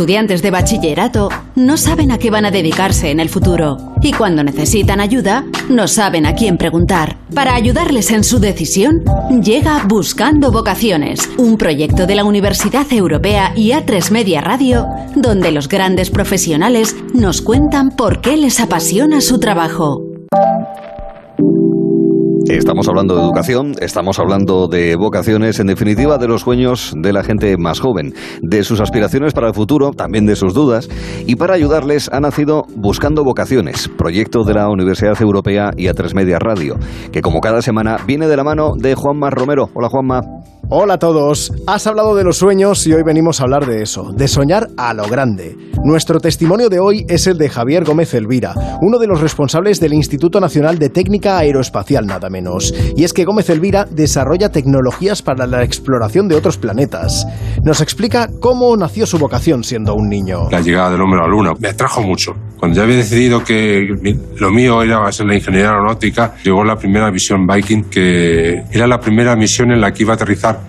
estudiantes de bachillerato no saben a qué van a dedicarse en el futuro y cuando necesitan ayuda no saben a quién preguntar. Para ayudarles en su decisión, llega Buscando Vocaciones, un proyecto de la Universidad Europea y A3 Media Radio, donde los grandes profesionales nos cuentan por qué les apasiona su trabajo. Estamos hablando de educación, estamos hablando de vocaciones, en definitiva de los sueños de la gente más joven, de sus aspiraciones para el futuro, también de sus dudas, y para ayudarles ha nacido Buscando Vocaciones, proyecto de la Universidad Europea y A3 Media Radio, que como cada semana viene de la mano de Juanma Romero. Hola Juanma. Hola a todos. Has hablado de los sueños y hoy venimos a hablar de eso, de soñar a lo grande. Nuestro testimonio de hoy es el de Javier Gómez Elvira, uno de los responsables del Instituto Nacional de Técnica Aeroespacial, nada menos. Y es que Gómez Elvira desarrolla tecnologías para la exploración de otros planetas. Nos explica cómo nació su vocación siendo un niño. La llegada del hombre a la Luna me atrajo mucho. Cuando ya había decidido que lo mío era ser la ingeniería aeronáutica, llegó la primera misión Viking, que era la primera misión en la que iba a aterrizar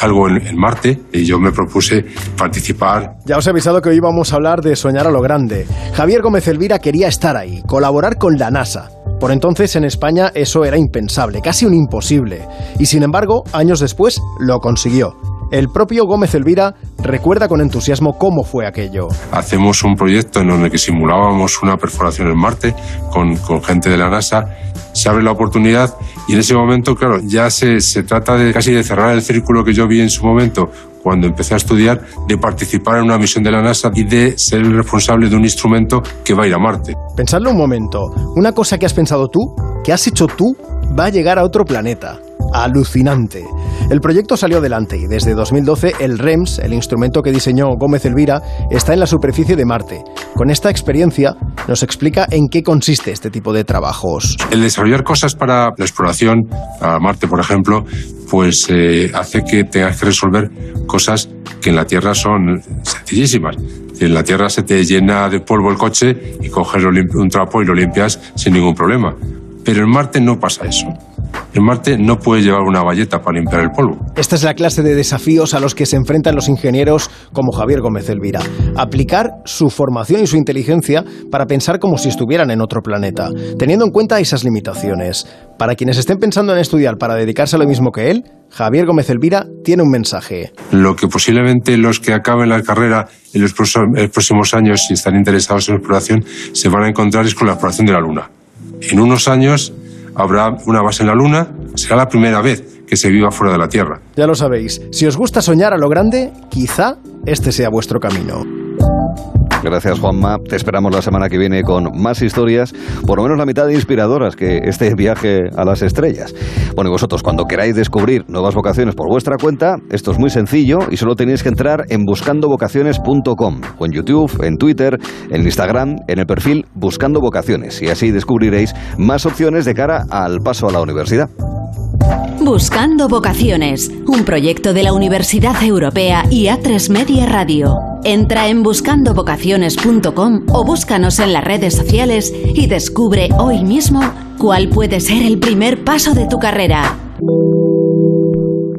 algo en, Marte y yo me propuse participar. Ya os he avisado que hoy íbamos a hablar de soñar a lo grande. Javier Gómez Elvira quería estar ahí, colaborar con la NASA. Por entonces en España eso era impensable, casi un imposible. Y sin embargo, años después lo consiguió. El propio Gómez Elvira recuerda con entusiasmo cómo fue aquello. Hacemos un proyecto en el que simulábamos una perforación en Marte con, con gente de la NASA se abre la oportunidad y en ese momento, claro, ya se, se trata de casi de cerrar el círculo que yo vi en su momento cuando empecé a estudiar, de participar en una misión de la NASA y de ser el responsable de un instrumento que va a ir a Marte. Pensadlo un momento, una cosa que has pensado tú, que has hecho tú, va a llegar a otro planeta alucinante. El proyecto salió adelante y desde 2012 el REMS, el instrumento que diseñó Gómez Elvira, está en la superficie de Marte. Con esta experiencia nos explica en qué consiste este tipo de trabajos. El desarrollar cosas para la exploración a Marte, por ejemplo, pues eh, hace que tengas que resolver cosas que en la Tierra son sencillísimas. En la Tierra se te llena de polvo el coche y coges un trapo y lo limpias sin ningún problema. Pero en Marte no pasa eso. En Marte no puede llevar una valleta para limpiar el polvo. Esta es la clase de desafíos a los que se enfrentan los ingenieros como Javier Gómez Elvira. Aplicar su formación y su inteligencia para pensar como si estuvieran en otro planeta, teniendo en cuenta esas limitaciones. Para quienes estén pensando en estudiar para dedicarse a lo mismo que él, Javier Gómez Elvira tiene un mensaje. Lo que posiblemente los que acaben la carrera en los próximos años, si están interesados en la exploración, se van a encontrar es con la exploración de la Luna. En unos años habrá una base en la Luna, será la primera vez que se viva fuera de la Tierra. Ya lo sabéis, si os gusta soñar a lo grande, quizá este sea vuestro camino. Gracias, Juanma. Te esperamos la semana que viene con más historias, por lo menos la mitad de inspiradoras que este viaje a las estrellas. Bueno, y vosotros, cuando queráis descubrir nuevas vocaciones por vuestra cuenta, esto es muy sencillo y solo tenéis que entrar en buscandovocaciones.com o en YouTube, en Twitter, en Instagram, en el perfil Buscando Vocaciones y así descubriréis más opciones de cara al paso a la universidad. Buscando Vocaciones, un proyecto de la Universidad Europea y A3 Media Radio. Entra en buscandovocaciones.com o búscanos en las redes sociales y descubre hoy mismo cuál puede ser el primer paso de tu carrera.